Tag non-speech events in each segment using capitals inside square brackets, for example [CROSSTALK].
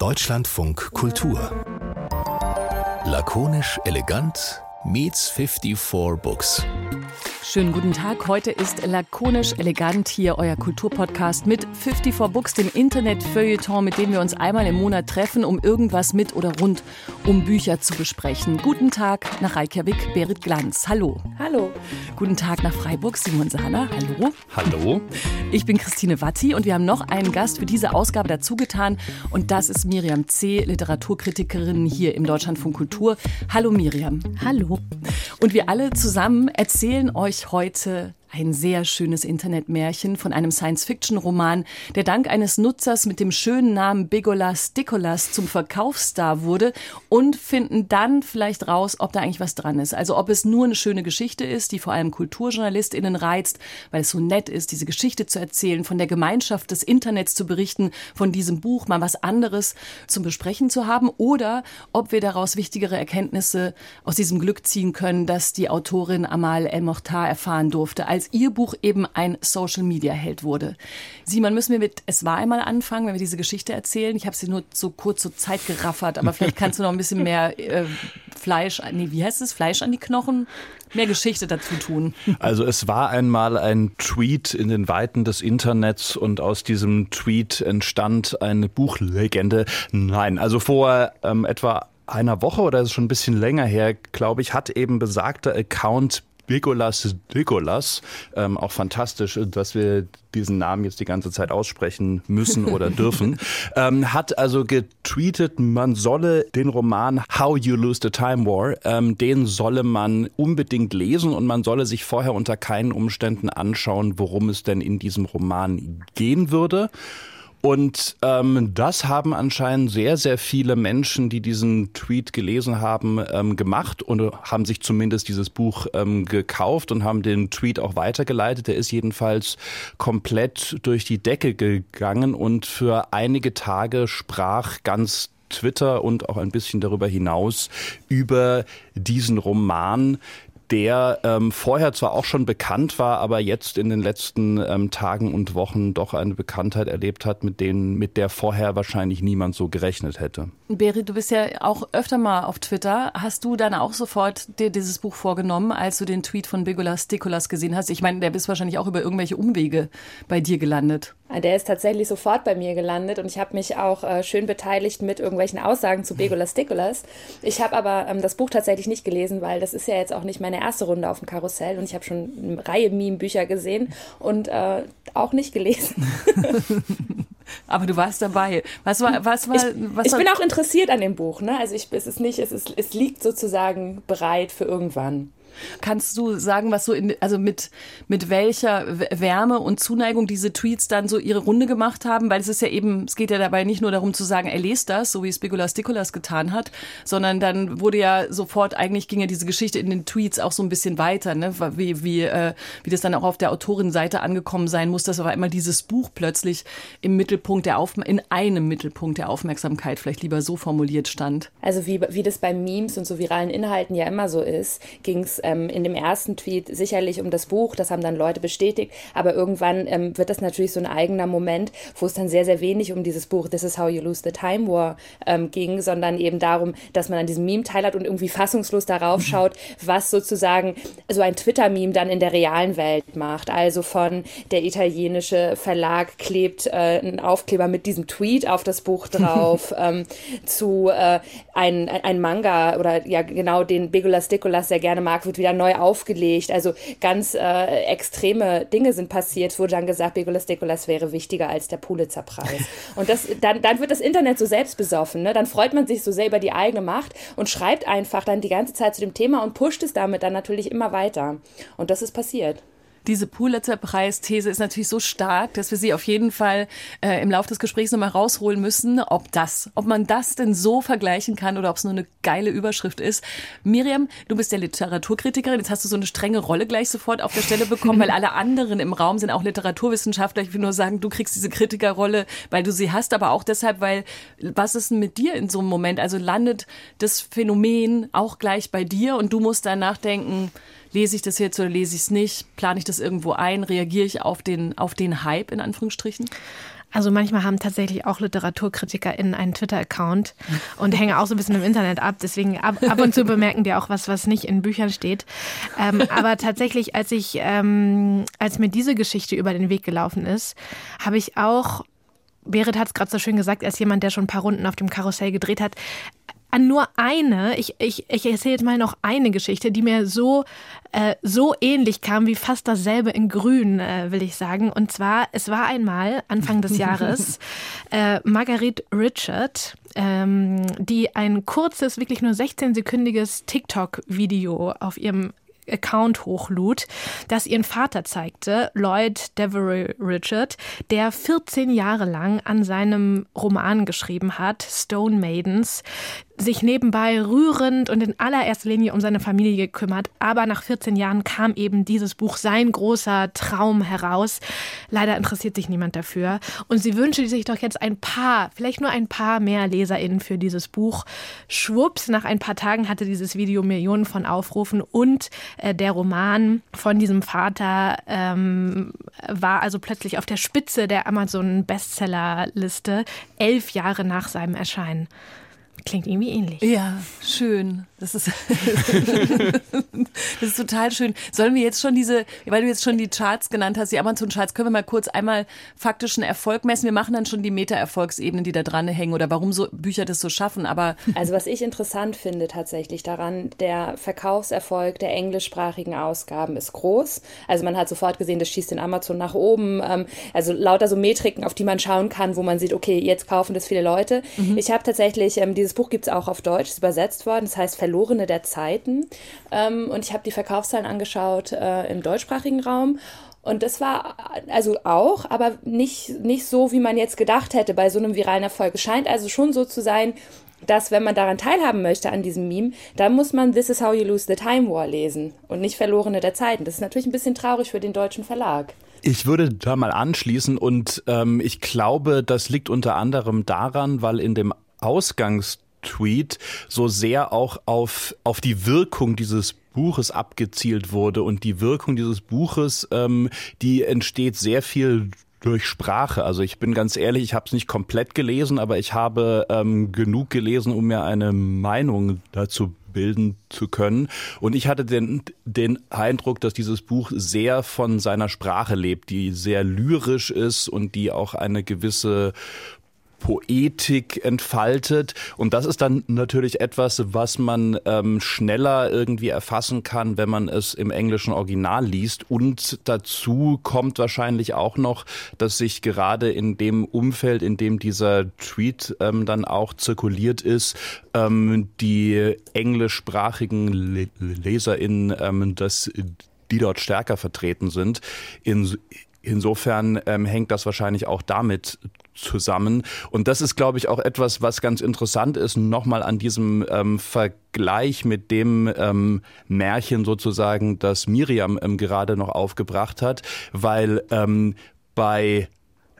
Deutschlandfunk Kultur. Lakonisch elegant meets 54 Books. Schönen guten Tag. Heute ist lakonisch elegant hier euer Kulturpodcast mit 54 Books, dem Internet-Feuilleton, mit dem wir uns einmal im Monat treffen, um irgendwas mit oder rund um Bücher zu besprechen. Guten Tag nach Reykjavik, Berit Glanz. Hallo. Hallo. Guten Tag nach Freiburg, Simon Sahner. Hallo. Hallo. Ich bin Christine Watti und wir haben noch einen Gast für diese Ausgabe dazugetan und das ist Miriam C., Literaturkritikerin hier im Deutschlandfunk Kultur. Hallo Miriam. Hallo. Und wir alle zusammen erzählen euch heute ein sehr schönes Internetmärchen von einem Science-Fiction-Roman, der dank eines Nutzers mit dem schönen Namen Bigolas Dikolas zum Verkaufsstar wurde und finden dann vielleicht raus, ob da eigentlich was dran ist. Also ob es nur eine schöne Geschichte ist, die vor allem KulturjournalistInnen reizt, weil es so nett ist, diese Geschichte zu erzählen, von der Gemeinschaft des Internets zu berichten, von diesem Buch mal was anderes zum Besprechen zu haben oder ob wir daraus wichtigere Erkenntnisse aus diesem Glück ziehen können, dass die Autorin Amal El-Mohtar erfahren durfte als ihr Buch eben ein Social-Media-Held wurde. Simon, müssen wir mit Es war einmal anfangen, wenn wir diese Geschichte erzählen? Ich habe sie nur so kurz zur Zeit geraffert, aber vielleicht kannst du noch ein bisschen mehr äh, Fleisch, nee, wie heißt es, Fleisch an die Knochen? Mehr Geschichte dazu tun. Also es war einmal ein Tweet in den Weiten des Internets und aus diesem Tweet entstand eine Buchlegende. Nein, also vor ähm, etwa einer Woche oder ist schon ein bisschen länger her, glaube ich, hat eben besagter Account Nicolas Nicolas. Ähm, auch fantastisch, dass wir diesen Namen jetzt die ganze Zeit aussprechen müssen oder [LAUGHS] dürfen. ähm, hat also getweetet, man solle den Roman How You Lose the Time War, ähm, den solle man unbedingt lesen und man solle sich vorher unter keinen Umständen anschauen, worum es denn in diesem Roman gehen würde. Und ähm, das haben anscheinend sehr, sehr viele Menschen, die diesen Tweet gelesen haben, ähm, gemacht und haben sich zumindest dieses Buch ähm, gekauft und haben den Tweet auch weitergeleitet. Der ist jedenfalls komplett durch die Decke gegangen und für einige Tage sprach ganz Twitter und auch ein bisschen darüber hinaus über diesen Roman, der ähm, vorher zwar auch schon bekannt war, aber jetzt in den letzten ähm, Tagen und Wochen doch eine Bekanntheit erlebt hat, mit denen, mit der vorher wahrscheinlich niemand so gerechnet hätte. Berit, du bist ja auch öfter mal auf Twitter. Hast du dann auch sofort dir dieses Buch vorgenommen, als du den Tweet von Bigolas Dikolas gesehen hast? Ich meine, der bist wahrscheinlich auch über irgendwelche Umwege bei dir gelandet. Der ist tatsächlich sofort bei mir gelandet und ich habe mich auch äh, schön beteiligt mit irgendwelchen Aussagen zu Begolas Dikolas. Ich habe aber ähm, das Buch tatsächlich nicht gelesen, weil das ist ja jetzt auch nicht meine erste Runde auf dem Karussell und ich habe schon eine Reihe Meme-Bücher gesehen und äh, auch nicht gelesen. [LAUGHS] Aber du warst dabei. Was war, was war, ich, was ich bin auch interessiert an dem Buch. Ne? Also ich, es ist nicht, es, ist, es liegt sozusagen bereit für irgendwann. Kannst du sagen, was so in, also mit, mit welcher Wärme und Zuneigung diese Tweets dann so ihre Runde gemacht haben? Weil es ist ja eben, es geht ja dabei nicht nur darum zu sagen, er lest das, so wie Spikulas Dikolas getan hat, sondern dann wurde ja sofort, eigentlich ging ja diese Geschichte in den Tweets auch so ein bisschen weiter, ne? wie, wie, äh, wie das dann auch auf der Autorenseite angekommen sein muss, dass aber immer dieses Buch plötzlich im Mittelpunkt der Auf in einem Mittelpunkt der Aufmerksamkeit vielleicht lieber so formuliert stand. Also wie, wie das bei Memes und so viralen Inhalten ja immer so ist, ging es ähm, in dem ersten Tweet sicherlich um das Buch, das haben dann Leute bestätigt, aber irgendwann ähm, wird das natürlich so ein eigener Moment, wo es dann sehr, sehr wenig um dieses Buch This is how you lose the time war ähm, ging, sondern eben darum, dass man an diesem Meme teil hat und irgendwie fassungslos darauf schaut, was sozusagen so ein Twitter-Meme dann in der realen Welt macht. Also von der italienische Verlag klebt äh, einen Aufkleber mit diesem Tweet auf das Buch [LAUGHS] drauf, ähm, zu äh, ein, ein Manga oder ja genau den Begolas Dikolas sehr gerne mag, wird wieder neu aufgelegt. Also ganz äh, extreme Dinge sind passiert. Es wurde dann gesagt, Begolas Decolas wäre wichtiger als der Pulitzerpreis. [LAUGHS] Und das, dann, dann wird das Internet so selbstbesoffen. Ne? Dann freut man sich so sehr über die eigene Macht und schreibt einfach dann die ganze Zeit zu dem Thema und pusht es damit dann natürlich immer weiter. Und das ist passiert diese Pulitzer-Preis-These ist natürlich so stark, dass wir sie auf jeden Fall äh, im Laufe des Gesprächs nochmal rausholen müssen, ob das, ob man das denn so vergleichen kann oder ob es nur eine geile Überschrift ist. Miriam, du bist ja Literaturkritikerin, jetzt hast du so eine strenge Rolle gleich sofort auf der Stelle bekommen, weil alle anderen im Raum sind auch Literaturwissenschaftler. Ich will nur sagen, du kriegst diese Kritikerrolle, weil du sie hast, aber auch deshalb, weil was ist denn mit dir in so einem Moment? Also landet das Phänomen auch gleich bei dir und du musst dann nachdenken, lese ich das jetzt oder lese ich es nicht? Plane ich das irgendwo ein? Reagiere ich auf den, auf den Hype in Anführungsstrichen? Also manchmal haben tatsächlich auch LiteraturkritikerInnen einen Twitter-Account und hängen auch so ein bisschen im Internet ab. Deswegen ab, ab und zu bemerken die auch was, was nicht in Büchern steht. Ähm, aber tatsächlich, als ich, ähm, als mir diese Geschichte über den Weg gelaufen ist, habe ich auch Berit hat es gerade so schön gesagt, als jemand, der schon ein paar Runden auf dem Karussell gedreht hat, an nur eine, ich, ich, ich erzähle jetzt mal noch eine Geschichte, die mir so, äh, so ähnlich kam wie fast dasselbe in Grün, äh, will ich sagen. Und zwar, es war einmal Anfang des Jahres [LAUGHS] äh, Marguerite Richard, ähm, die ein kurzes, wirklich nur 16-sekündiges TikTok-Video auf ihrem Account hochlud, das ihren Vater zeigte, Lloyd Devery Richard, der 14 Jahre lang an seinem Roman geschrieben hat, Stone Maidens, sich nebenbei rührend und in allererster Linie um seine Familie gekümmert. Aber nach 14 Jahren kam eben dieses Buch, sein großer Traum heraus. Leider interessiert sich niemand dafür. Und sie wünschte sich doch jetzt ein paar, vielleicht nur ein paar mehr LeserInnen für dieses Buch. Schwupps, nach ein paar Tagen hatte dieses Video Millionen von Aufrufen und äh, der Roman von diesem Vater ähm, war also plötzlich auf der Spitze der Amazon-Bestsellerliste, elf Jahre nach seinem Erscheinen. Klingt irgendwie ähnlich. Ja, schön. Das ist, [LAUGHS] das ist total schön. Sollen wir jetzt schon diese, weil du jetzt schon die Charts genannt hast, die Amazon-Charts, können wir mal kurz einmal faktischen Erfolg messen? Wir machen dann schon die Meta-Erfolgsebenen, die da dran hängen oder warum so Bücher das so schaffen. Aber also was ich interessant finde tatsächlich daran, der Verkaufserfolg der englischsprachigen Ausgaben ist groß. Also man hat sofort gesehen, das schießt den Amazon nach oben. Ähm, also lauter so Metriken, auf die man schauen kann, wo man sieht, okay, jetzt kaufen das viele Leute. Mhm. Ich habe tatsächlich, ähm, dieses Buch gibt es auch auf Deutsch, ist übersetzt worden. Das heißt Verlorene der Zeiten. Ähm, und ich habe die Verkaufszahlen angeschaut äh, im deutschsprachigen Raum. Und das war also auch, aber nicht, nicht so, wie man jetzt gedacht hätte bei so einem viralen Erfolg. Es scheint also schon so zu sein, dass wenn man daran teilhaben möchte an diesem Meme, dann muss man This is how you lose the time war lesen und nicht Verlorene der Zeiten. Das ist natürlich ein bisschen traurig für den deutschen Verlag. Ich würde da mal anschließen und ähm, ich glaube, das liegt unter anderem daran, weil in dem Ausgangs Tweet so sehr auch auf, auf die Wirkung dieses Buches abgezielt wurde. Und die Wirkung dieses Buches, ähm, die entsteht sehr viel durch Sprache. Also ich bin ganz ehrlich, ich habe es nicht komplett gelesen, aber ich habe ähm, genug gelesen, um mir eine Meinung dazu bilden zu können. Und ich hatte den, den Eindruck, dass dieses Buch sehr von seiner Sprache lebt, die sehr lyrisch ist und die auch eine gewisse Poetik entfaltet. Und das ist dann natürlich etwas, was man ähm, schneller irgendwie erfassen kann, wenn man es im englischen Original liest. Und dazu kommt wahrscheinlich auch noch, dass sich gerade in dem Umfeld, in dem dieser Tweet ähm, dann auch zirkuliert ist, ähm, die englischsprachigen LeserInnen, ähm, dass die dort stärker vertreten sind. In, insofern ähm, hängt das wahrscheinlich auch damit zusammen. Und das ist, glaube ich, auch etwas, was ganz interessant ist, nochmal an diesem ähm, Vergleich mit dem ähm, Märchen sozusagen, das Miriam ähm, gerade noch aufgebracht hat, weil ähm, bei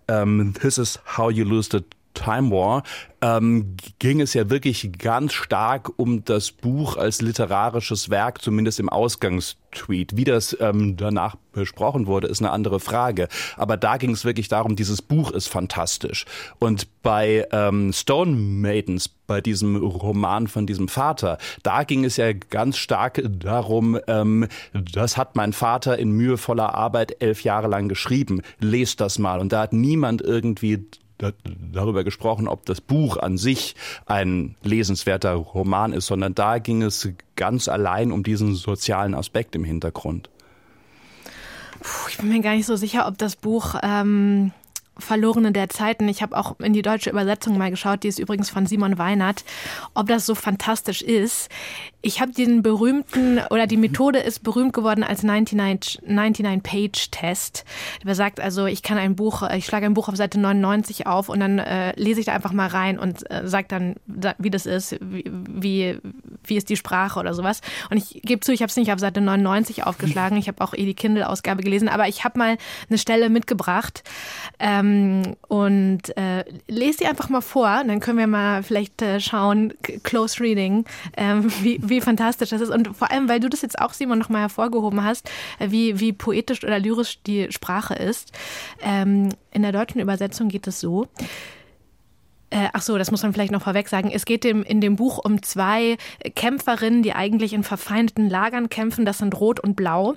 ähm, This is how you lose the Time War ähm, ging es ja wirklich ganz stark um das Buch als literarisches Werk, zumindest im Ausgangstweet. Wie das ähm, danach besprochen wurde, ist eine andere Frage. Aber da ging es wirklich darum, dieses Buch ist fantastisch. Und bei ähm, Stone Maidens, bei diesem Roman von diesem Vater, da ging es ja ganz stark darum, ähm, das hat mein Vater in mühevoller Arbeit elf Jahre lang geschrieben. Lest das mal. Und da hat niemand irgendwie darüber gesprochen, ob das Buch an sich ein lesenswerter Roman ist, sondern da ging es ganz allein um diesen sozialen Aspekt im Hintergrund. Puh, ich bin mir gar nicht so sicher, ob das Buch ähm, Verlorene der Zeiten. Ich habe auch in die deutsche Übersetzung mal geschaut, die ist übrigens von Simon Weinert, ob das so fantastisch ist. Ich habe den berühmten, oder die Methode ist berühmt geworden als 99-Page-Test. Der sagt also, ich kann ein Buch, ich schlage ein Buch auf Seite 99 auf und dann äh, lese ich da einfach mal rein und äh, sage dann, wie das ist, wie, wie, wie ist die Sprache oder sowas. Und ich gebe zu, ich habe es nicht auf Seite 99 aufgeschlagen. Ich habe auch eh die Kindle-Ausgabe gelesen, aber ich habe mal eine Stelle mitgebracht ähm, und äh, lese die einfach mal vor. Dann können wir mal vielleicht äh, schauen, Close Reading, ähm, wie, wie fantastisch das ist. Und vor allem, weil du das jetzt auch, Simon, nochmal hervorgehoben hast, äh, wie, wie poetisch oder lyrisch die Sprache ist. Ähm, in der deutschen Übersetzung geht es so. Äh, ach so, das muss man vielleicht noch vorweg sagen. Es geht dem, in dem Buch um zwei Kämpferinnen, die eigentlich in verfeindeten Lagern kämpfen. Das sind Rot und Blau.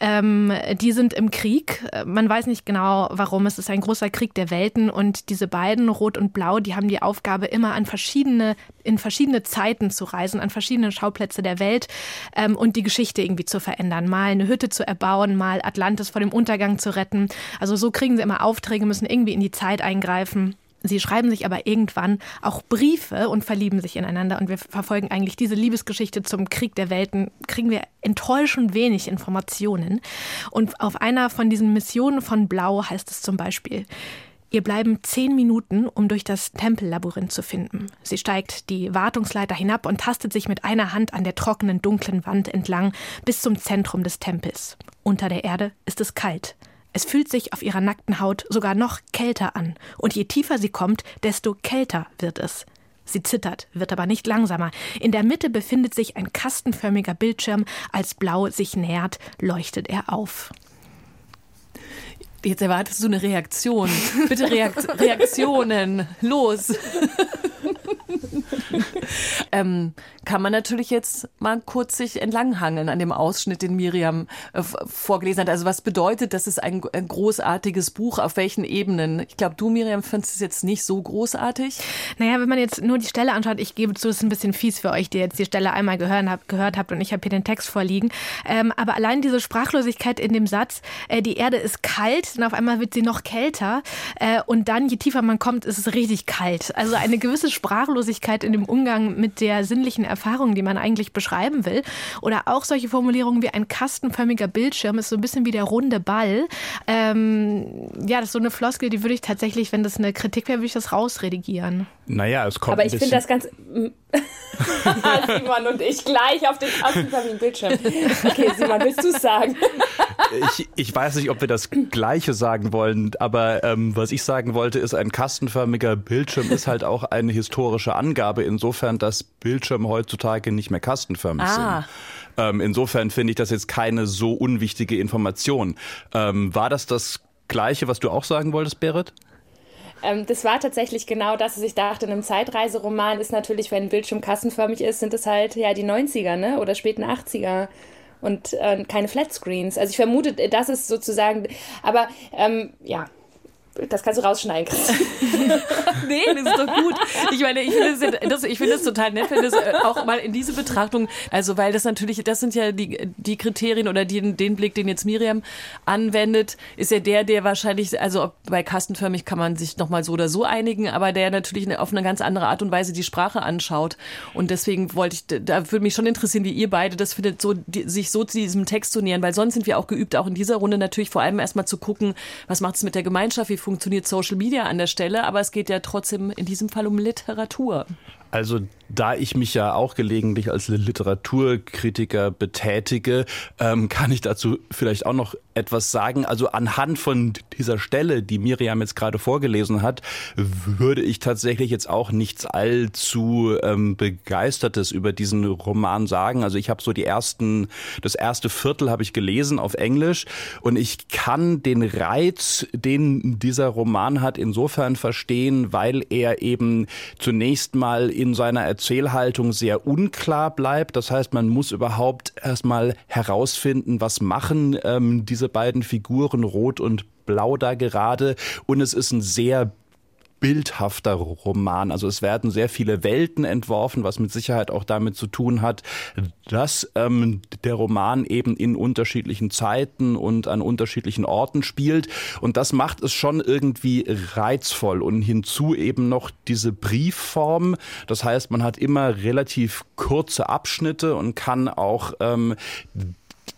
Ähm, die sind im Krieg. Man weiß nicht genau, warum. Es ist ein großer Krieg der Welten und diese beiden, Rot und Blau, die haben die Aufgabe, immer an verschiedene, in verschiedene Zeiten zu reisen, an verschiedene Schauplätze der Welt ähm, und die Geschichte irgendwie zu verändern. Mal eine Hütte zu erbauen, mal Atlantis vor dem Untergang zu retten. Also so kriegen sie immer Aufträge, müssen irgendwie in die Zeit eingreifen. Sie schreiben sich aber irgendwann auch Briefe und verlieben sich ineinander. Und wir verfolgen eigentlich diese Liebesgeschichte zum Krieg der Welten, kriegen wir enttäuschend wenig Informationen. Und auf einer von diesen Missionen von Blau heißt es zum Beispiel, Ihr bleiben zehn Minuten, um durch das Tempellabyrinth zu finden. Sie steigt die Wartungsleiter hinab und tastet sich mit einer Hand an der trockenen, dunklen Wand entlang bis zum Zentrum des Tempels. Unter der Erde ist es kalt. Es fühlt sich auf ihrer nackten Haut sogar noch kälter an, und je tiefer sie kommt, desto kälter wird es. Sie zittert, wird aber nicht langsamer. In der Mitte befindet sich ein kastenförmiger Bildschirm. Als Blau sich nähert, leuchtet er auf. Jetzt erwartest du eine Reaktion. Bitte Reakt Reaktionen. Los. [LAUGHS] [LAUGHS] ähm, kann man natürlich jetzt mal kurz sich entlanghangeln an dem Ausschnitt, den Miriam äh, vorgelesen hat. Also was bedeutet, das ist ein, ein großartiges Buch, auf welchen Ebenen? Ich glaube, du, Miriam, findest es jetzt nicht so großartig. Naja, wenn man jetzt nur die Stelle anschaut, ich gebe zu, es ist ein bisschen fies für euch, die jetzt die Stelle einmal gehört, hab, gehört habt und ich habe hier den Text vorliegen. Ähm, aber allein diese Sprachlosigkeit in dem Satz, äh, die Erde ist kalt und auf einmal wird sie noch kälter äh, und dann, je tiefer man kommt, ist es richtig kalt. Also eine gewisse Sprachlosigkeit in dem Umgang mit der sinnlichen Erfahrung, die man eigentlich beschreiben will. Oder auch solche Formulierungen wie ein kastenförmiger Bildschirm ist so ein bisschen wie der runde Ball. Ähm, ja, das ist so eine Floskel, die würde ich tatsächlich, wenn das eine Kritik wäre, würde ich das rausredigieren. Naja, es kommt. Aber ich finde das ganz. [LAUGHS] Simon und ich gleich auf den kastenförmigen Bildschirm. Okay, Simon, willst du es sagen? ich, ich weiß nicht, ob wir das Gleiche sagen wollen, aber ähm, was ich sagen wollte, ist, ein kastenförmiger Bildschirm ist halt auch eine historische Angabe, insofern, dass Bildschirme heutzutage nicht mehr kastenförmig ah. sind. Ähm, insofern finde ich das jetzt keine so unwichtige Information. Ähm, war das das Gleiche, was du auch sagen wolltest, Berit? Ähm, das war tatsächlich genau das, was ich dachte. In einem Zeitreiseroman ist natürlich, wenn ein Bildschirm kassenförmig ist, sind es halt ja die 90er ne? oder späten 80er und äh, keine Flatscreens. Also ich vermute, das ist sozusagen, aber ähm, ja, das kannst du rausschneiden, [LAUGHS] nee, das ist doch gut. Ich meine, ich finde das, ich finde es total nett, wenn das äh, auch mal in diese Betrachtung, also weil das natürlich, das sind ja die, die Kriterien oder die, den Blick, den jetzt Miriam anwendet, ist ja der, der wahrscheinlich, also bei kastenförmig kann man sich nochmal so oder so einigen, aber der natürlich auf eine ganz andere Art und Weise die Sprache anschaut. Und deswegen wollte ich, da würde mich schon interessieren, wie ihr beide das findet, so, die, sich so zu diesem Text zu nähern, weil sonst sind wir auch geübt, auch in dieser Runde natürlich vor allem erstmal zu gucken, was macht es mit der Gemeinschaft, wie funktioniert Social Media an der Stelle, aber es geht ja trotzdem in diesem Fall um Literatur. Also da ich mich ja auch gelegentlich als Literaturkritiker betätige, ähm, kann ich dazu vielleicht auch noch etwas sagen. Also anhand von dieser Stelle, die Miriam jetzt gerade vorgelesen hat, würde ich tatsächlich jetzt auch nichts allzu ähm, begeistertes über diesen Roman sagen. Also ich habe so die ersten, das erste Viertel habe ich gelesen auf Englisch und ich kann den Reiz, den dieser Roman hat, insofern verstehen, weil er eben zunächst mal in seiner Erzählhaltung sehr unklar bleibt. Das heißt, man muss überhaupt erstmal herausfinden, was machen ähm, diese beiden Figuren Rot und Blau da gerade. Und es ist ein sehr bildhafter Roman. Also es werden sehr viele Welten entworfen, was mit Sicherheit auch damit zu tun hat, dass ähm, der Roman eben in unterschiedlichen Zeiten und an unterschiedlichen Orten spielt. Und das macht es schon irgendwie reizvoll. Und hinzu eben noch diese Briefform. Das heißt, man hat immer relativ kurze Abschnitte und kann auch ähm,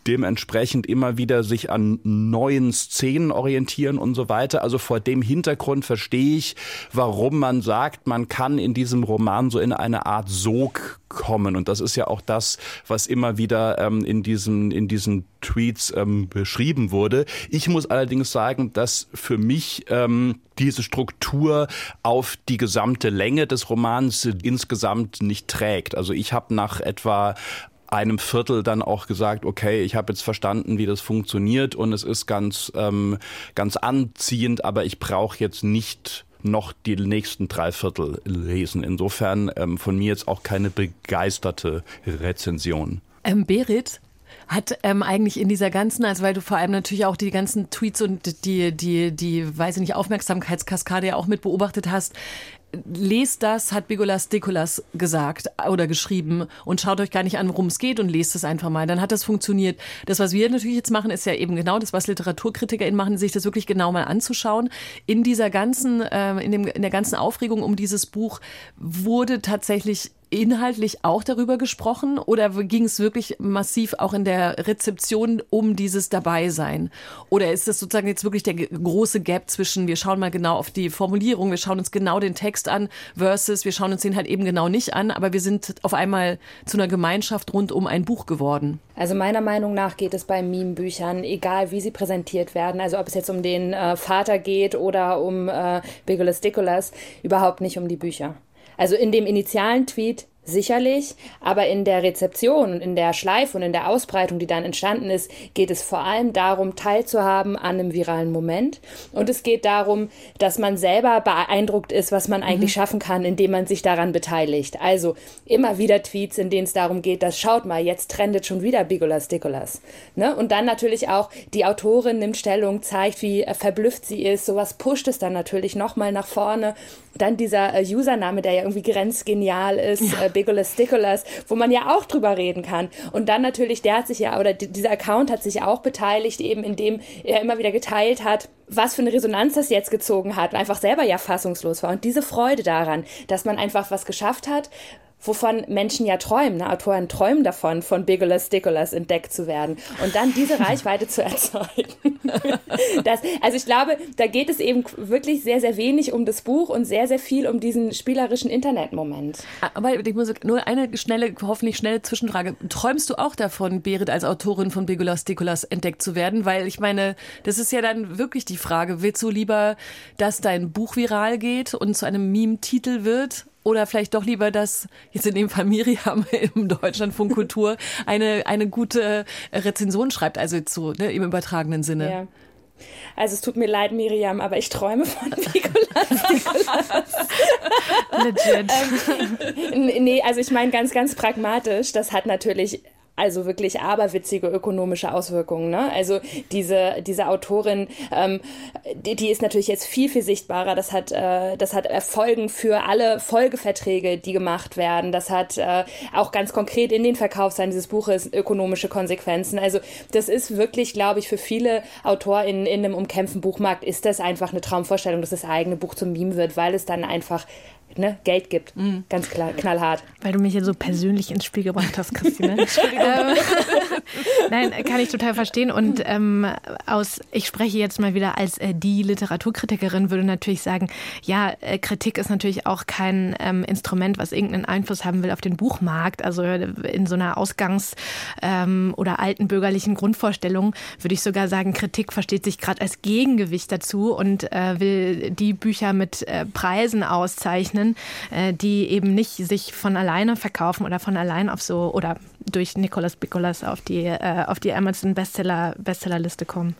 dementsprechend immer wieder sich an neuen Szenen orientieren und so weiter. Also vor dem Hintergrund verstehe ich, warum man sagt, man kann in diesem Roman so in eine Art Sog kommen. Und das ist ja auch das, was immer wieder ähm, in diesen, in diesen Tweets ähm, beschrieben wurde. Ich muss allerdings sagen, dass für mich ähm, diese Struktur auf die gesamte Länge des Romans insgesamt nicht trägt. Also ich habe nach etwa einem Viertel dann auch gesagt, okay, ich habe jetzt verstanden, wie das funktioniert und es ist ganz, ähm, ganz anziehend, aber ich brauche jetzt nicht noch die nächsten drei Viertel lesen. Insofern ähm, von mir jetzt auch keine begeisterte Rezension. Ähm, Berit, hat ähm, eigentlich in dieser ganzen, also weil du vor allem natürlich auch die ganzen Tweets und die, die, die, weiß ich nicht, Aufmerksamkeitskaskade ja auch mit beobachtet hast, lest das, hat Bigolas Dikolas gesagt oder geschrieben und schaut euch gar nicht an, worum es geht und lest es einfach mal. Dann hat das funktioniert. Das, was wir natürlich jetzt machen, ist ja eben genau das, was LiteraturkritikerInnen machen, sich das wirklich genau mal anzuschauen. In dieser ganzen, äh, in, dem, in der ganzen Aufregung um dieses Buch wurde tatsächlich inhaltlich auch darüber gesprochen oder ging es wirklich massiv auch in der Rezeption um dieses Dabeisein? Oder ist das sozusagen jetzt wirklich der große Gap zwischen, wir schauen mal genau auf die Formulierung, wir schauen uns genau den Text an, versus wir schauen uns den halt eben genau nicht an, aber wir sind auf einmal zu einer Gemeinschaft rund um ein Buch geworden? Also meiner Meinung nach geht es bei Meme-Büchern, egal wie sie präsentiert werden, also ob es jetzt um den äh, Vater geht oder um äh, Bigolas Dikolas, überhaupt nicht um die Bücher. Also in dem initialen Tweet Sicherlich, aber in der Rezeption und in der Schleife und in der Ausbreitung, die dann entstanden ist, geht es vor allem darum, teilzuhaben an einem viralen Moment. Und es geht darum, dass man selber beeindruckt ist, was man eigentlich mhm. schaffen kann, indem man sich daran beteiligt. Also immer wieder Tweets, in denen es darum geht, dass schaut mal, jetzt trendet schon wieder Bigolas Dikolas. Ne? Und dann natürlich auch die Autorin nimmt Stellung, zeigt, wie verblüfft sie ist. Sowas pusht es dann natürlich nochmal nach vorne. Dann dieser äh, Username, der ja irgendwie grenzgenial ist. Ja. Äh, Bigolas Dikolas, wo man ja auch drüber reden kann. Und dann natürlich, der hat sich ja, oder dieser Account hat sich auch beteiligt, eben indem er immer wieder geteilt hat, was für eine Resonanz das jetzt gezogen hat, einfach selber ja fassungslos war. Und diese Freude daran, dass man einfach was geschafft hat, wovon Menschen ja träumen. Ne? Autoren träumen davon, von Bigolas Dikolas entdeckt zu werden und dann diese Reichweite zu [LAUGHS] erzeugen. [LAUGHS] das, also ich glaube, da geht es eben wirklich sehr, sehr wenig um das Buch und sehr, sehr viel um diesen spielerischen Internetmoment. Aber ich muss nur eine schnelle, hoffentlich schnelle Zwischenfrage. Träumst du auch davon, Berit als Autorin von Bigolas Dikolas entdeckt zu werden? Weil ich meine, das ist ja dann wirklich die Frage, willst du lieber, dass dein Buch viral geht und zu einem Meme-Titel wird? Oder vielleicht doch lieber, dass jetzt in dem Fall Miriam [LAUGHS] im Deutschlandfunk Kultur eine, eine gute Rezension schreibt, also jetzt so ne, im übertragenen Sinne. Ja. Also es tut mir leid, Miriam, aber ich träume von Nikolas. [LAUGHS] Nikolas. Legit. ähm, nee, also ich meine ganz, ganz pragmatisch. Das hat natürlich also wirklich aberwitzige ökonomische Auswirkungen. Ne? Also diese, diese Autorin, ähm, die, die ist natürlich jetzt viel, viel sichtbarer. Das hat, äh, das hat Folgen für alle Folgeverträge, die gemacht werden. Das hat äh, auch ganz konkret in den Verkaufszahlen dieses Buches ökonomische Konsequenzen. Also das ist wirklich, glaube ich, für viele AutorInnen in einem umkämpften Buchmarkt ist das einfach eine Traumvorstellung, dass das eigene Buch zum Meme wird, weil es dann einfach ne, Geld gibt. Mhm. Ganz klar, knallhart. Weil du mich hier so persönlich ins Spiel gebracht hast, Christine. [LAUGHS] ähm, nein, kann ich total verstehen. Und ähm, aus, ich spreche jetzt mal wieder als äh, die Literaturkritikerin, würde natürlich sagen, ja, äh, Kritik ist natürlich auch kein ähm, Instrument, was irgendeinen Einfluss haben will auf den Buchmarkt. Also äh, in so einer Ausgangs- ähm, oder alten bürgerlichen Grundvorstellung würde ich sogar sagen, Kritik versteht sich gerade als Gegengewicht dazu und äh, will die Bücher mit äh, Preisen auszeichnen Autoren, äh, die eben nicht sich von alleine verkaufen oder von allein auf so oder durch Nicolas Bicolas auf die, äh, auf die Amazon Bestseller, Bestsellerliste kommen.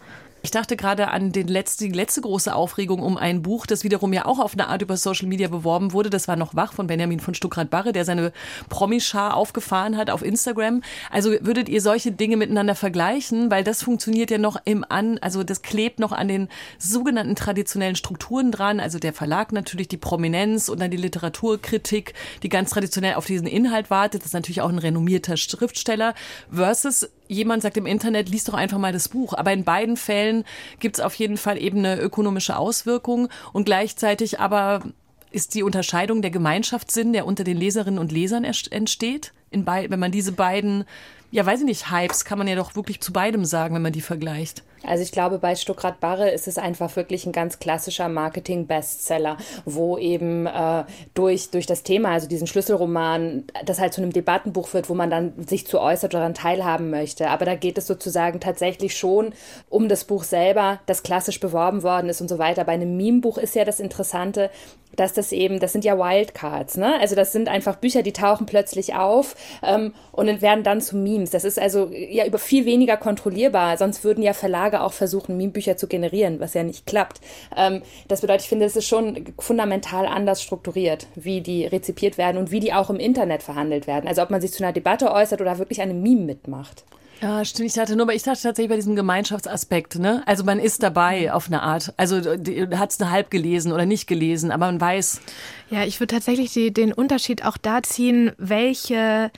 Ich dachte gerade an den letzte, die letzte große Aufregung um ein Buch, das wiederum ja auch auf eine Art über Social Media beworben wurde. Das war noch wach von Benjamin von Stuckrad-Barre, der seine Promischar aufgefahren hat auf Instagram. Also würdet ihr solche Dinge miteinander vergleichen? Weil das funktioniert ja noch im An, also das klebt noch an den sogenannten traditionellen Strukturen dran. Also der Verlag natürlich, die Prominenz und dann die Literaturkritik, die ganz traditionell auf diesen Inhalt wartet. Das ist natürlich auch ein renommierter Schriftsteller versus jemand sagt im Internet, liest doch einfach mal das Buch. Aber in beiden Fällen gibt es auf jeden Fall eben eine ökonomische Auswirkung und gleichzeitig aber ist die Unterscheidung der Gemeinschaftssinn, der unter den Leserinnen und Lesern entsteht, in wenn man diese beiden ja, weiß ich nicht, Hypes kann man ja doch wirklich zu beidem sagen, wenn man die vergleicht. Also ich glaube, bei Stuckrad Barre ist es einfach wirklich ein ganz klassischer Marketing-Bestseller, wo eben äh, durch, durch das Thema, also diesen Schlüsselroman, das halt zu einem Debattenbuch wird, wo man dann sich zu äußert oder daran teilhaben möchte. Aber da geht es sozusagen tatsächlich schon um das Buch selber, das klassisch beworben worden ist und so weiter. Bei einem Meme-Buch ist ja das Interessante, dass das eben, das sind ja Wildcards, ne? Also das sind einfach Bücher, die tauchen plötzlich auf ähm, und werden dann zu Memes. Das ist also ja über viel weniger kontrollierbar. Sonst würden ja Verlage auch versuchen, Meme-Bücher zu generieren, was ja nicht klappt. Ähm, das bedeutet, ich finde, es ist schon fundamental anders strukturiert, wie die rezipiert werden und wie die auch im Internet verhandelt werden. Also ob man sich zu einer Debatte äußert oder wirklich einem Meme mitmacht. Ja, stimmt. Ich dachte nur, aber ich dachte tatsächlich bei diesem Gemeinschaftsaspekt, ne? Also man ist dabei auf eine Art. Also hat es halb gelesen oder nicht gelesen, aber man weiß. Ja, ich würde tatsächlich die, den Unterschied auch da ziehen, welche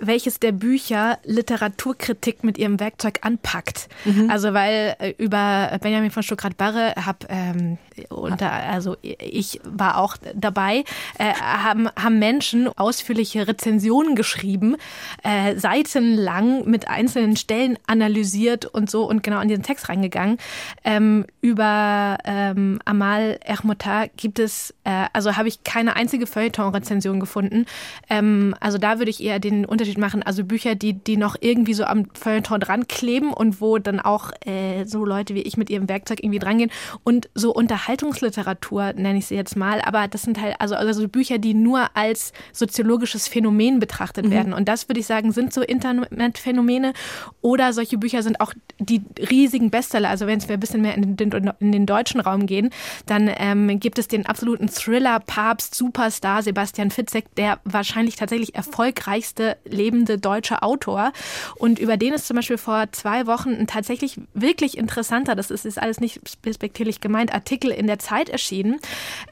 welches der Bücher Literaturkritik mit ihrem Werkzeug anpackt. Mhm. Also weil äh, über Benjamin von Stuckrad-Barre habe ähm, unter, also ich war auch dabei, äh, haben, haben Menschen ausführliche Rezensionen geschrieben, äh, seitenlang mit einzelnen Stellen analysiert und so und genau in diesen Text reingegangen. Ähm, über ähm, Amal Ermotar gibt es, äh, also habe ich keine einzige Feuilleton-Rezension gefunden. Ähm, also da würde ich eher den Unterschied machen. Also Bücher, die, die noch irgendwie so am Feuilleton dran kleben und wo dann auch äh, so Leute wie ich mit ihrem Werkzeug irgendwie drangehen. Und so Unterhaltungsliteratur nenne ich sie jetzt mal. Aber das sind halt also, also Bücher, die nur als soziologisches Phänomen betrachtet mhm. werden. Und das würde ich sagen, sind so Internetphänomene. Oder solche Bücher sind auch die riesigen Bestseller. Also wenn wir ein bisschen mehr in den, in den deutschen Raum gehen, dann ähm, gibt es den absoluten Thriller-Papst, Superstar Sebastian Fitzek, der wahrscheinlich tatsächlich erfolgreichste lebende deutsche Autor. Und über den ist zum Beispiel vor zwei Wochen ein tatsächlich wirklich interessanter, das ist, ist alles nicht respektierlich gemeint, Artikel in der Zeit erschienen.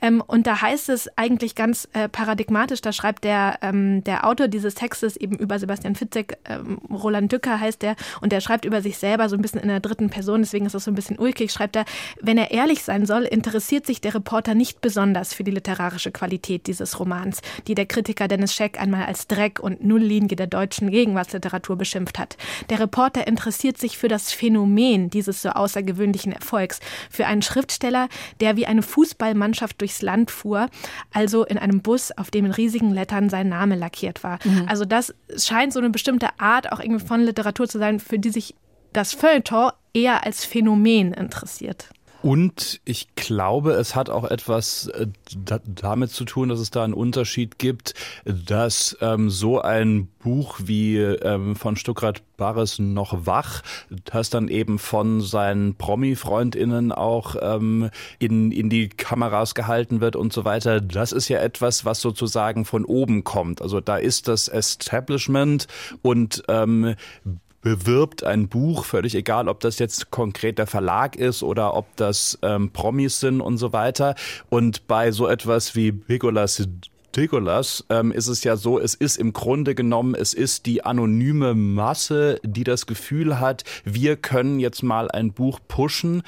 Ähm, und da heißt es eigentlich ganz äh, paradigmatisch, da schreibt der, ähm, der Autor dieses Textes eben über Sebastian Fitzek, ähm, Roland Dücker heißt der, und der schreibt über sich selber so ein bisschen in der dritten Person, deswegen ist das so ein bisschen ulkig, schreibt er, wenn er ehrlich sein soll, interessiert sich der Reporter nicht besonders für die literarische Qualität dieses Romans, die der Kritiker Dennis Scheck einmal als Dreck und Null Linie der deutschen Gegenwartsliteratur beschimpft hat. Der Reporter interessiert sich für das Phänomen dieses so außergewöhnlichen Erfolgs, für einen Schriftsteller, der wie eine Fußballmannschaft durchs Land fuhr, also in einem Bus, auf dem in riesigen Lettern sein Name lackiert war. Mhm. Also das scheint so eine bestimmte Art auch irgendwie von Literatur zu sein, für die sich das Feuilleton eher als Phänomen interessiert. Und ich glaube, es hat auch etwas äh, damit zu tun, dass es da einen Unterschied gibt, dass ähm, so ein Buch wie ähm, von Stuckrad Barres noch wach, das dann eben von seinen Promi-FreundInnen auch ähm, in, in die Kameras gehalten wird und so weiter. Das ist ja etwas, was sozusagen von oben kommt. Also da ist das Establishment und ähm, bewirbt ein Buch, völlig egal, ob das jetzt konkret der Verlag ist oder ob das ähm, Promis sind und so weiter. Und bei so etwas wie Bigolas Nikolas ähm, ist es ja so, es ist im Grunde genommen, es ist die anonyme Masse, die das Gefühl hat, wir können jetzt mal ein Buch pushen,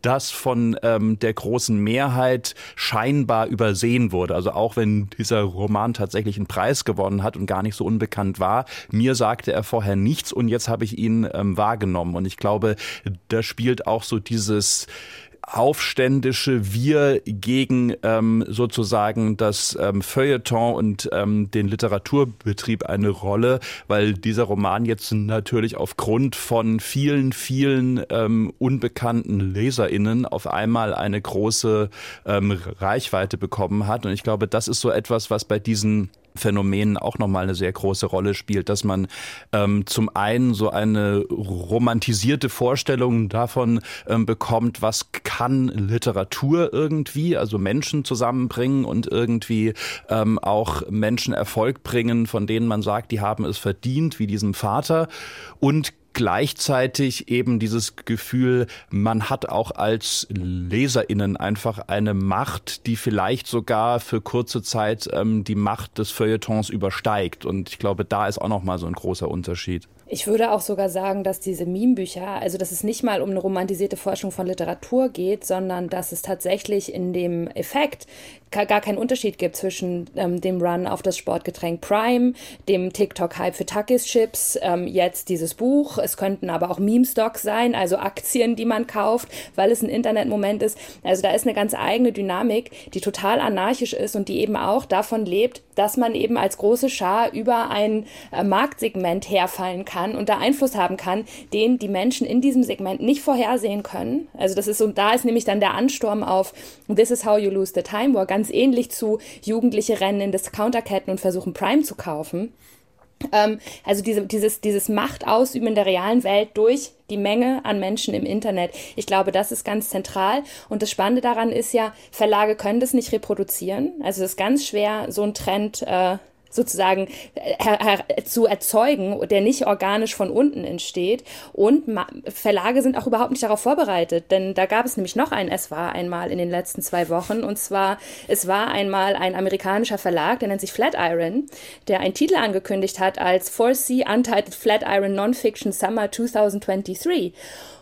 das von ähm, der großen Mehrheit scheinbar übersehen wurde. Also auch wenn dieser Roman tatsächlich einen Preis gewonnen hat und gar nicht so unbekannt war, mir sagte er vorher nichts und jetzt habe ich ihn ähm, wahrgenommen. Und ich glaube, da spielt auch so dieses aufständische Wir gegen ähm, sozusagen das ähm, Feuilleton und ähm, den Literaturbetrieb eine Rolle, weil dieser Roman jetzt natürlich aufgrund von vielen, vielen ähm, unbekannten LeserInnen auf einmal eine große ähm, Reichweite bekommen hat. Und ich glaube, das ist so etwas, was bei diesen Phänomenen auch nochmal eine sehr große Rolle spielt, dass man ähm, zum einen so eine romantisierte Vorstellung davon ähm, bekommt, was kann Literatur irgendwie, also Menschen zusammenbringen und irgendwie ähm, auch Menschen Erfolg bringen, von denen man sagt, die haben es verdient, wie diesem Vater. Und gleichzeitig eben dieses Gefühl, man hat auch als Leserinnen einfach eine Macht, die vielleicht sogar für kurze Zeit ähm, die Macht des Feuilletons übersteigt. Und ich glaube, da ist auch noch mal so ein großer Unterschied. Ich würde auch sogar sagen, dass diese Meme-Bücher, also dass es nicht mal um eine romantisierte Forschung von Literatur geht, sondern dass es tatsächlich in dem Effekt gar keinen Unterschied gibt zwischen ähm, dem Run auf das Sportgetränk Prime, dem TikTok-Hype für Takis-Chips, ähm, jetzt dieses Buch. Es könnten aber auch Meme-Stocks sein, also Aktien, die man kauft, weil es ein Internetmoment ist. Also da ist eine ganz eigene Dynamik, die total anarchisch ist und die eben auch davon lebt, dass man eben als große Schar über ein äh, Marktsegment herfallen kann und da Einfluss haben kann, den die Menschen in diesem Segment nicht vorhersehen können. Also das ist und da ist nämlich dann der Ansturm auf This is how you lose the time, wo er ganz ähnlich zu Jugendliche rennen in Discounterketten und versuchen Prime zu kaufen. Ähm, also diese, dieses, dieses Machtausüben in der realen Welt durch die Menge an Menschen im Internet. Ich glaube, das ist ganz zentral. Und das Spannende daran ist ja, Verlage können das nicht reproduzieren. Also es ist ganz schwer, so ein Trend äh, sozusagen äh, zu erzeugen, der nicht organisch von unten entsteht. Und Verlage sind auch überhaupt nicht darauf vorbereitet, denn da gab es nämlich noch ein Es war einmal in den letzten zwei Wochen. Und zwar, es war einmal ein amerikanischer Verlag, der nennt sich Flatiron, der einen Titel angekündigt hat als 4C Untitled Flatiron Nonfiction Summer 2023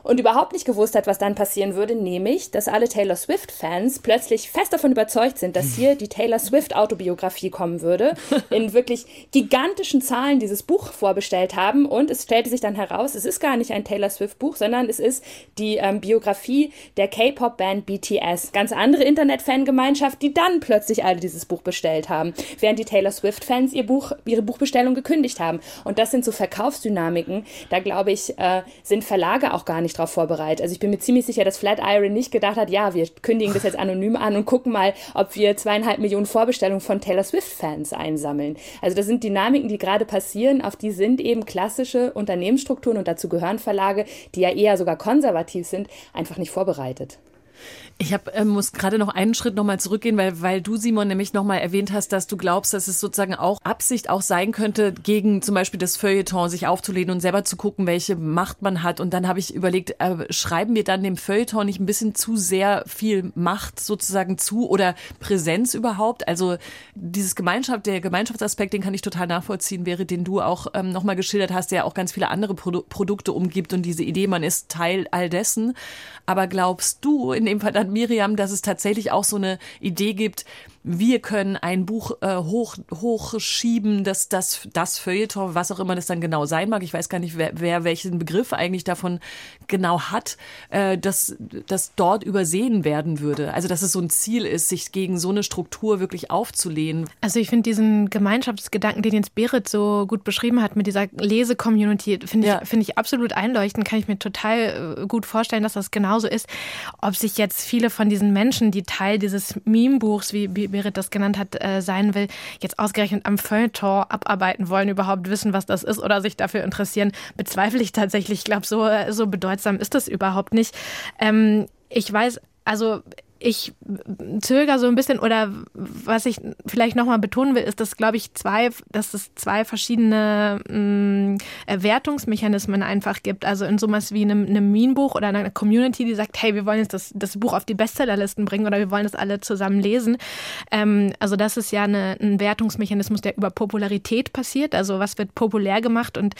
und überhaupt nicht gewusst hat, was dann passieren würde, nämlich, dass alle Taylor Swift-Fans plötzlich fest davon überzeugt sind, dass hier die Taylor Swift-Autobiografie kommen würde, [LAUGHS] in wirklich gigantischen Zahlen dieses Buch vorbestellt haben und es stellte sich dann heraus, es ist gar nicht ein Taylor Swift-Buch, sondern es ist die ähm, Biografie der K-Pop-Band BTS. Ganz andere Internet-Fangemeinschaft, die dann plötzlich alle dieses Buch bestellt haben, während die Taylor Swift-Fans ihr Buch, ihre Buchbestellung gekündigt haben. Und das sind so Verkaufsdynamiken, da glaube ich, äh, sind Verlage auch gar nicht nicht darauf vorbereitet. Also ich bin mir ziemlich sicher, dass Flatiron nicht gedacht hat, ja, wir kündigen das jetzt anonym an und gucken mal, ob wir zweieinhalb Millionen Vorbestellungen von Taylor Swift-Fans einsammeln. Also das sind Dynamiken, die gerade passieren, auf die sind eben klassische Unternehmensstrukturen und dazu gehören Verlage, die ja eher sogar konservativ sind, einfach nicht vorbereitet. Ich hab, äh, muss gerade noch einen Schritt nochmal zurückgehen, weil, weil du, Simon, nämlich nochmal erwähnt hast, dass du glaubst, dass es sozusagen auch Absicht auch sein könnte, gegen zum Beispiel das Feuilleton sich aufzulehnen und selber zu gucken, welche Macht man hat. Und dann habe ich überlegt, äh, schreiben wir dann dem Feuilleton nicht ein bisschen zu sehr viel Macht sozusagen zu oder Präsenz überhaupt? Also dieses Gemeinschaft, der Gemeinschaftsaspekt, den kann ich total nachvollziehen, wäre, den du auch ähm, nochmal geschildert hast, der auch ganz viele andere Produ Produkte umgibt und diese Idee, man ist Teil all dessen. Aber glaubst du in dem Fall dann, Miriam, dass es tatsächlich auch so eine Idee gibt, wir können ein Buch äh, hoch, hochschieben, dass das, das Feuilleton, was auch immer das dann genau sein mag, ich weiß gar nicht, wer, wer welchen Begriff eigentlich davon genau hat, äh, dass das dort übersehen werden würde. Also dass es so ein Ziel ist, sich gegen so eine Struktur wirklich aufzulehnen. Also ich finde diesen Gemeinschaftsgedanken, den Jens Berit so gut beschrieben hat mit dieser Lese-Community, finde ich, ja. finde ich absolut einleuchtend, kann ich mir total äh, gut vorstellen, dass das genauso ist. Ob sich jetzt viele von diesen Menschen, die Teil dieses Meme-Buchs, wie Berit das genannt hat, äh, sein will, jetzt ausgerechnet am Feuilleton abarbeiten wollen, überhaupt wissen, was das ist oder sich dafür interessieren, bezweifle ich tatsächlich. Ich glaube, so, so bedeutsam ist das überhaupt nicht. Ähm, ich weiß, also ich zögere so ein bisschen oder was ich vielleicht nochmal betonen will, ist, dass, glaube ich, zwei, dass es zwei verschiedene mh, mm, Wertungsmechanismen einfach gibt. Also in sowas wie einem, einem Meme-Buch oder einer Community, die sagt, hey, wir wollen jetzt das, das Buch auf die Bestsellerlisten bringen oder wir wollen das alle zusammen lesen. Ähm, also das ist ja eine, ein Wertungsmechanismus, der über Popularität passiert. Also was wird populär gemacht und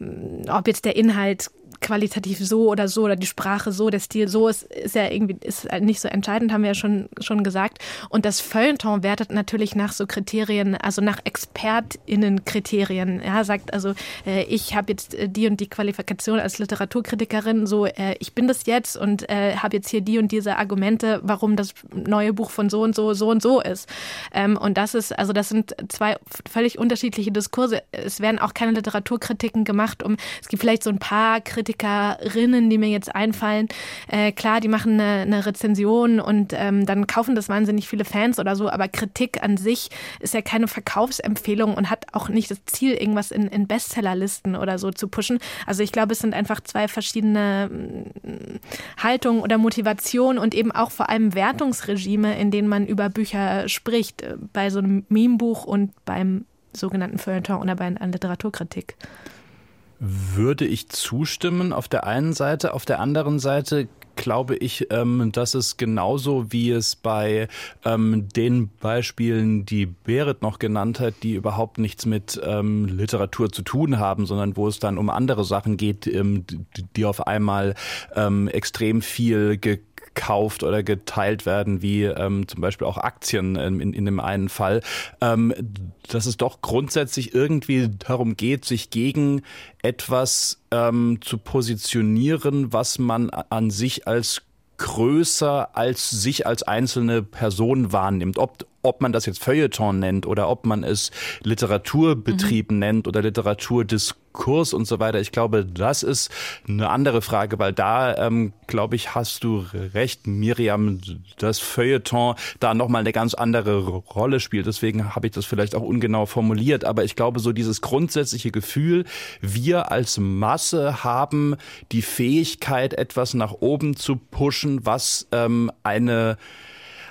mh, mm, ob jetzt der Inhalt qualitativ so oder so oder die Sprache so, der Stil so ist, ist ja irgendwie ist nicht so entscheidend, haben wir ja schon, schon gesagt. Und das Feuilleton wertet natürlich nach so Kriterien, also nach ExpertInnen-Kriterien. Ja, sagt also, äh, ich habe jetzt äh, die und die Qualifikation als Literaturkritikerin, so äh, ich bin das jetzt und äh, habe jetzt hier die und diese Argumente, warum das neue Buch von so und so so und so ist. Ähm, und das ist, also das sind zwei völlig unterschiedliche Diskurse. Es werden auch keine Literaturkritiken gemacht, um es gibt vielleicht so ein paar Kritiken, Kritikerinnen, die mir jetzt einfallen, äh, klar, die machen eine, eine Rezension und ähm, dann kaufen das wahnsinnig viele Fans oder so, aber Kritik an sich ist ja keine Verkaufsempfehlung und hat auch nicht das Ziel, irgendwas in, in Bestsellerlisten oder so zu pushen. Also ich glaube, es sind einfach zwei verschiedene mm, Haltungen oder Motivationen und eben auch vor allem Wertungsregime, in denen man über Bücher spricht, äh, bei so einem Meme-Buch und beim sogenannten Feuilleton oder bei einer Literaturkritik würde ich zustimmen auf der einen Seite. Auf der anderen Seite glaube ich, ähm, dass es genauso wie es bei ähm, den Beispielen, die Berit noch genannt hat, die überhaupt nichts mit ähm, Literatur zu tun haben, sondern wo es dann um andere Sachen geht, die auf einmal extrem viel gekauft oder geteilt werden, wie ähm, zum Beispiel auch Aktien ähm, in, in dem einen Fall, ähm, dass es doch grundsätzlich irgendwie darum geht, sich gegen etwas ähm, zu positionieren, was man an sich als größer als sich als einzelne Person wahrnimmt. Ob, ob man das jetzt Feuilleton nennt oder ob man es Literaturbetrieb mhm. nennt oder Literaturdiskurs und so weiter. Ich glaube, das ist eine andere Frage, weil da, ähm, glaube ich, hast du recht, Miriam, das Feuilleton da nochmal eine ganz andere Rolle spielt. Deswegen habe ich das vielleicht auch ungenau formuliert. Aber ich glaube, so dieses grundsätzliche Gefühl, wir als Masse haben die Fähigkeit, etwas nach oben zu pushen, was ähm, eine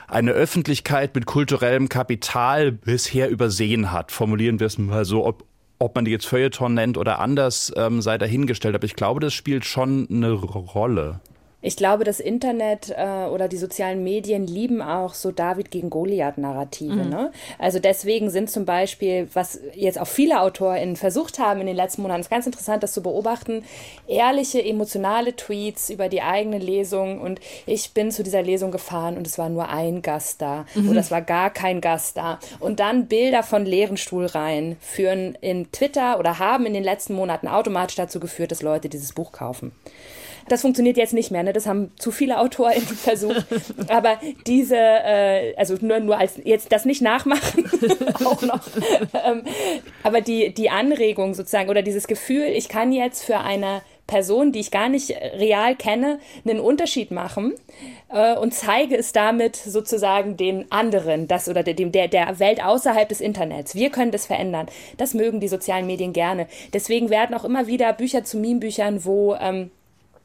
eine Öffentlichkeit mit kulturellem Kapital bisher übersehen hat. Formulieren wir es mal so, ob, man die jetzt Feuilleton nennt oder anders, ähm, sei dahingestellt. Aber ich glaube, das spielt schon eine Rolle. Ich glaube, das Internet äh, oder die sozialen Medien lieben auch so David gegen Goliath-Narrative. Mhm. Ne? Also deswegen sind zum Beispiel, was jetzt auch viele AutorInnen versucht haben in den letzten Monaten, ist ganz interessant, das zu beobachten, ehrliche, emotionale Tweets über die eigene Lesung und ich bin zu dieser Lesung gefahren und es war nur ein Gast da mhm. oder es war gar kein Gast da. Und dann Bilder von leeren Stuhlreihen führen in Twitter oder haben in den letzten Monaten automatisch dazu geführt, dass Leute dieses Buch kaufen. Das funktioniert jetzt nicht mehr, ne? das haben zu viele AutorInnen versucht. [LAUGHS] Aber diese, äh, also nur, nur als jetzt das nicht nachmachen, [LAUGHS] auch noch. ähm, aber die, die Anregung sozusagen oder dieses Gefühl, ich kann jetzt für eine Person, die ich gar nicht real kenne, einen Unterschied machen äh, und zeige es damit sozusagen den anderen, das oder dem, der, der Welt außerhalb des Internets. Wir können das verändern. Das mögen die sozialen Medien gerne. Deswegen werden auch immer wieder Bücher zu Meme-Büchern, wo ähm,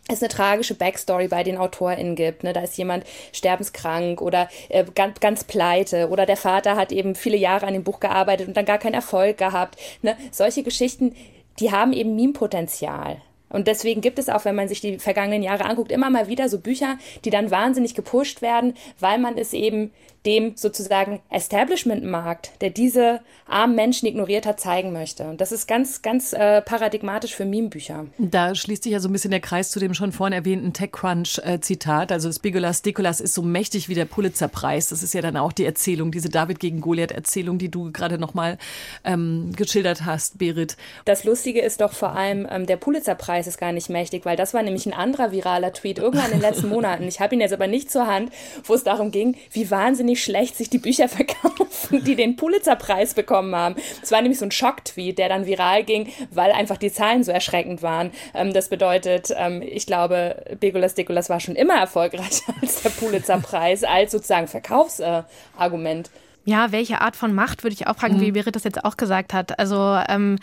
es eine tragische Backstory bei den AutorInnen gibt. Ne? Da ist jemand sterbenskrank oder äh, ganz, ganz pleite oder der Vater hat eben viele Jahre an dem Buch gearbeitet und dann gar keinen Erfolg gehabt. Ne? Solche Geschichten, die haben eben Meme-Potenzial. Und deswegen gibt es auch, wenn man sich die vergangenen Jahre anguckt, immer mal wieder so Bücher, die dann wahnsinnig gepusht werden, weil man es eben dem sozusagen Establishment-Markt, der diese armen Menschen ignoriert hat, zeigen möchte. Und das ist ganz, ganz äh, paradigmatisch für Meme-Bücher. Da schließt sich ja so ein bisschen der Kreis zu dem schon vorhin erwähnten TechCrunch-Zitat. Also Spigolas Dikolas ist so mächtig wie der Pulitzer-Preis. Das ist ja dann auch die Erzählung, diese David gegen Goliath-Erzählung, die du gerade nochmal ähm, geschildert hast, Berit. Das Lustige ist doch vor allem, ähm, der Pulitzer-Preis ist gar nicht mächtig, weil das war nämlich ein anderer viraler Tweet irgendwann in den letzten [LAUGHS] Monaten. Ich habe ihn jetzt aber nicht zur Hand, wo es darum ging, wie wahnsinnig nicht schlecht sich die Bücher [LAUGHS] verkaufen, die den Pulitzer-Preis bekommen haben. Es war nämlich so ein Schocktweet, der dann viral ging, weil einfach die Zahlen so erschreckend waren. Ähm, das bedeutet, ähm, ich glaube, Begolas Degolas war schon immer erfolgreicher [LAUGHS] als der Pulitzer-Preis, als sozusagen Verkaufsargument. Äh, ja, welche Art von Macht würde ich auch fragen, mhm. wie Berit das jetzt auch gesagt hat. Also, ähm,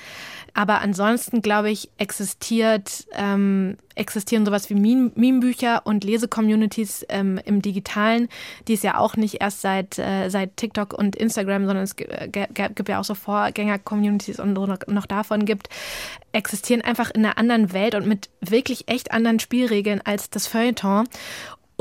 aber ansonsten glaube ich, existiert, ähm, existieren sowas wie Meme-Bücher und Lesecommunities ähm, im Digitalen, die es ja auch nicht erst seit, äh, seit TikTok und Instagram, sondern es gibt, ja auch so Vorgänger-Communities und noch davon gibt, existieren einfach in einer anderen Welt und mit wirklich echt anderen Spielregeln als das Feuilleton.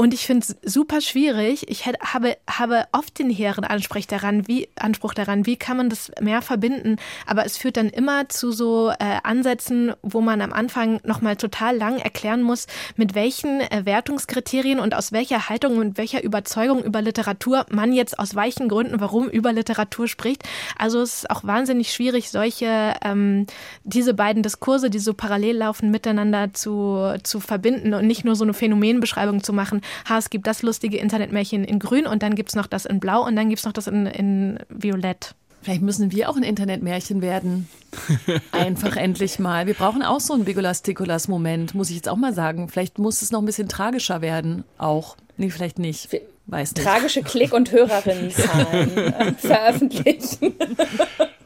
Und ich finde es super schwierig. Ich hätte, habe, habe oft den hehren Anspruch daran, wie, Anspruch daran, wie kann man das mehr verbinden. Aber es führt dann immer zu so äh, Ansätzen, wo man am Anfang nochmal total lang erklären muss, mit welchen äh, Wertungskriterien und aus welcher Haltung und welcher Überzeugung über Literatur man jetzt aus weichen Gründen, warum über Literatur spricht. Also es ist auch wahnsinnig schwierig, solche, ähm, diese beiden Diskurse, die so parallel laufen, miteinander zu, zu verbinden und nicht nur so eine Phänomenbeschreibung zu machen, ha, es gibt das lustige Internetmärchen in grün und dann gibt es noch das in blau und dann gibt es noch das in, in violett. Vielleicht müssen wir auch ein Internetmärchen werden. [LAUGHS] Einfach endlich mal. Wir brauchen auch so einen Bigolas Tikolas Moment, muss ich jetzt auch mal sagen. Vielleicht muss es noch ein bisschen tragischer werden. Auch. Nee, vielleicht nicht. Weiß nicht. Tragische Klick- und Hörerinnenzahlen [LAUGHS] veröffentlichen. [LAUGHS]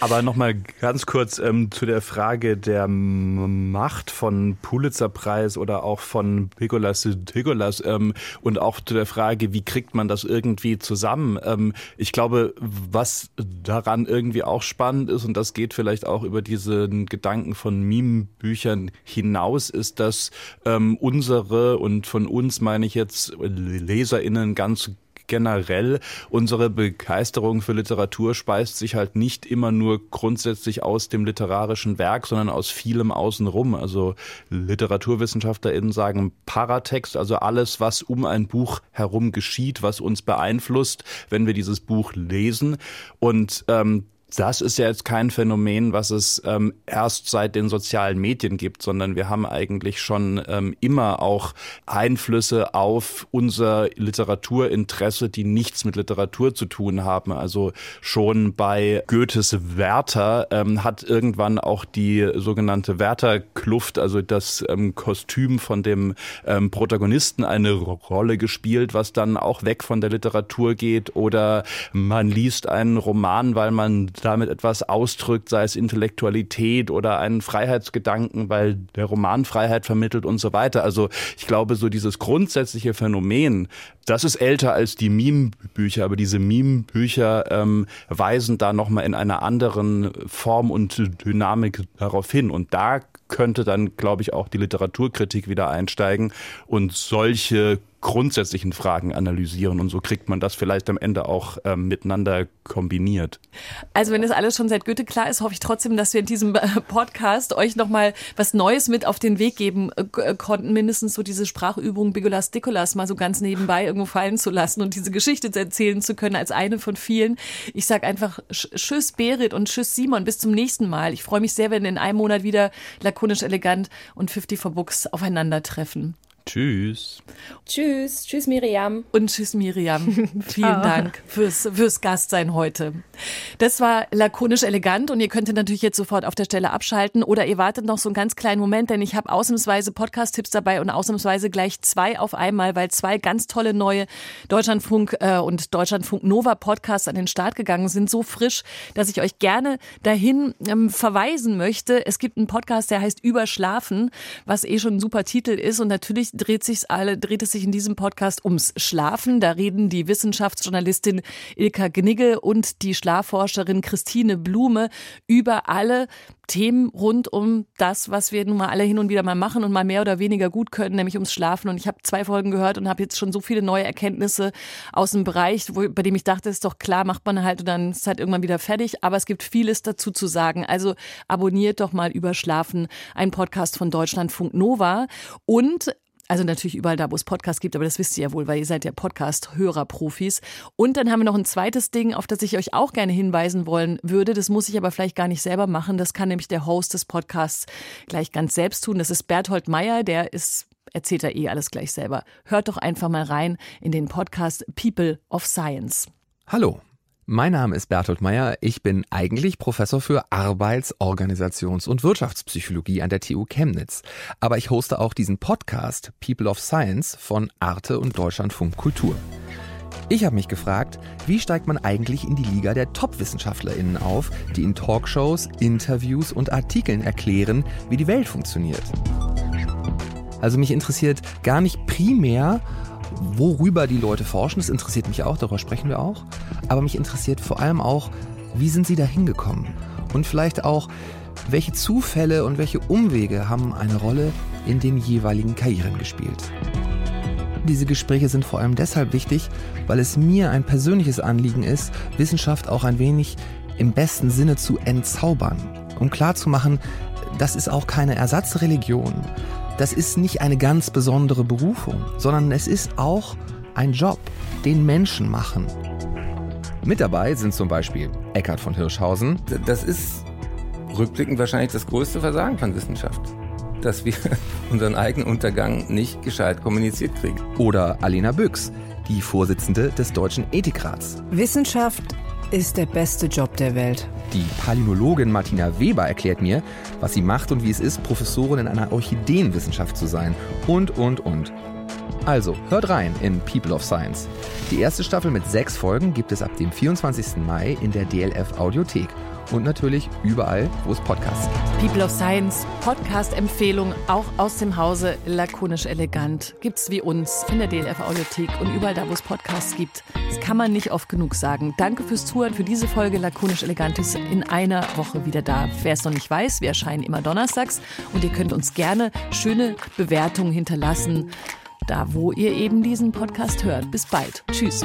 Aber nochmal ganz kurz ähm, zu der Frage der Macht von Pulitzerpreis oder auch von Pegolas Tegolas ähm, und auch zu der Frage, wie kriegt man das irgendwie zusammen? Ähm, ich glaube, was daran irgendwie auch spannend ist und das geht vielleicht auch über diesen Gedanken von Meme-Büchern hinaus, ist, dass ähm, unsere und von uns meine ich jetzt LeserInnen ganz generell unsere Begeisterung für Literatur speist sich halt nicht immer nur grundsätzlich aus dem literarischen Werk, sondern aus vielem außenrum. Also LiteraturwissenschaftlerInnen sagen Paratext, also alles, was um ein Buch herum geschieht, was uns beeinflusst, wenn wir dieses Buch lesen. Und ähm, das ist ja jetzt kein Phänomen, was es ähm, erst seit den sozialen Medien gibt, sondern wir haben eigentlich schon ähm, immer auch Einflüsse auf unser Literaturinteresse, die nichts mit Literatur zu tun haben. Also schon bei Goethes Werther ähm, hat irgendwann auch die sogenannte Werther-Kluft, also das ähm, Kostüm von dem ähm, Protagonisten eine Rolle gespielt, was dann auch weg von der Literatur geht. Oder man liest einen Roman, weil man damit etwas ausdrückt, sei es Intellektualität oder einen Freiheitsgedanken, weil der Roman Freiheit vermittelt und so weiter. Also ich glaube, so dieses grundsätzliche Phänomen, das ist älter als die Meme-Bücher, aber diese Meme-Bücher ähm, weisen da nochmal in einer anderen Form und Dynamik darauf hin. Und da könnte dann, glaube ich, auch die Literaturkritik wieder einsteigen und solche grundsätzlichen Fragen analysieren und so kriegt man das vielleicht am Ende auch ähm, miteinander kombiniert. Also wenn das alles schon seit Goethe klar ist, hoffe ich trotzdem, dass wir in diesem äh, Podcast euch nochmal was Neues mit auf den Weg geben äh, äh, konnten, mindestens so diese Sprachübung Bigolas Dikolas mal so ganz nebenbei irgendwo fallen zu lassen und diese Geschichte erzählen zu können als eine von vielen. Ich sage einfach Tschüss Berit und Tschüss Simon, bis zum nächsten Mal. Ich freue mich sehr, wenn in einem Monat wieder lakonisch elegant und 50 for Books aufeinandertreffen. Tschüss. Tschüss. Tschüss, Miriam. Und tschüss, Miriam. [LAUGHS] Vielen Dank fürs, fürs Gastsein heute. Das war lakonisch elegant und ihr könntet natürlich jetzt sofort auf der Stelle abschalten oder ihr wartet noch so einen ganz kleinen Moment, denn ich habe ausnahmsweise Podcast-Tipps dabei und ausnahmsweise gleich zwei auf einmal, weil zwei ganz tolle neue Deutschlandfunk äh, und Deutschlandfunk Nova Podcasts an den Start gegangen sind. So frisch, dass ich euch gerne dahin ähm, verweisen möchte. Es gibt einen Podcast, der heißt Überschlafen, was eh schon ein super Titel ist und natürlich dreht sich alle, dreht es sich in diesem Podcast ums Schlafen. Da reden die Wissenschaftsjournalistin Ilka Gnigge und die Schlafforscherin Christine Blume über alle Themen rund um das, was wir nun mal alle hin und wieder mal machen und mal mehr oder weniger gut können, nämlich ums Schlafen. Und ich habe zwei Folgen gehört und habe jetzt schon so viele neue Erkenntnisse aus dem Bereich, wo, bei dem ich dachte, ist doch klar, macht man halt und dann ist halt irgendwann wieder fertig. Aber es gibt vieles dazu zu sagen. Also abonniert doch mal über Schlafen, ein Podcast von Deutschlandfunk Nova. Und also natürlich überall da, wo es Podcasts gibt, aber das wisst ihr ja wohl, weil ihr seid ja Podcast-Hörer-Profis. Und dann haben wir noch ein zweites Ding, auf das ich euch auch gerne hinweisen wollen würde. Das muss ich aber vielleicht gar nicht selber machen. Das kann nämlich der Host des Podcasts gleich ganz selbst tun. Das ist Berthold Meyer, der ist erzählt er eh alles gleich selber. Hört doch einfach mal rein in den Podcast People of Science. Hallo, mein Name ist Bertolt Meyer. Ich bin eigentlich Professor für Arbeits-, Organisations- und Wirtschaftspsychologie an der TU Chemnitz. Aber ich hoste auch diesen Podcast People of Science von Arte und Deutschlandfunk Kultur. Ich habe mich gefragt, wie steigt man eigentlich in die Liga der Top-WissenschaftlerInnen auf, die in Talkshows, Interviews und Artikeln erklären, wie die Welt funktioniert. Also mich interessiert gar nicht primär, worüber die Leute forschen. Das interessiert mich auch, darüber sprechen wir auch. Aber mich interessiert vor allem auch, wie sind sie da hingekommen? Und vielleicht auch, welche Zufälle und welche Umwege haben eine Rolle in den jeweiligen Karrieren gespielt? Diese Gespräche sind vor allem deshalb wichtig, weil es mir ein persönliches Anliegen ist, Wissenschaft auch ein wenig im besten Sinne zu entzaubern, um klarzumachen, das ist auch keine Ersatzreligion, das ist nicht eine ganz besondere Berufung, sondern es ist auch ein Job, den Menschen machen. Mit dabei sind zum Beispiel Eckhard von Hirschhausen. Das ist rückblickend wahrscheinlich das größte Versagen von Wissenschaft. Dass wir [LAUGHS] unseren eigenen Untergang nicht gescheit kommuniziert kriegen. Oder Alena Büchs, die Vorsitzende des Deutschen Ethikrats. Wissenschaft ist der beste Job der Welt. Die Palynologin Martina Weber erklärt mir, was sie macht und wie es ist, Professorin in einer Orchideenwissenschaft zu sein. Und, und, und. Also, hört rein in People of Science. Die erste Staffel mit sechs Folgen gibt es ab dem 24. Mai in der DLF Audiothek. Und natürlich überall, wo es Podcasts gibt. People of Science, Podcast-Empfehlung, auch aus dem Hause lakonisch elegant. Gibt's wie uns in der DLF Audiothek und überall da, wo es Podcasts gibt. Das kann man nicht oft genug sagen. Danke fürs Zuhören für diese Folge lakonisch elegant ist in einer Woche wieder da. Wer es noch nicht weiß, wir erscheinen immer donnerstags und ihr könnt uns gerne schöne Bewertungen hinterlassen, da wo ihr eben diesen Podcast hört. Bis bald. Tschüss.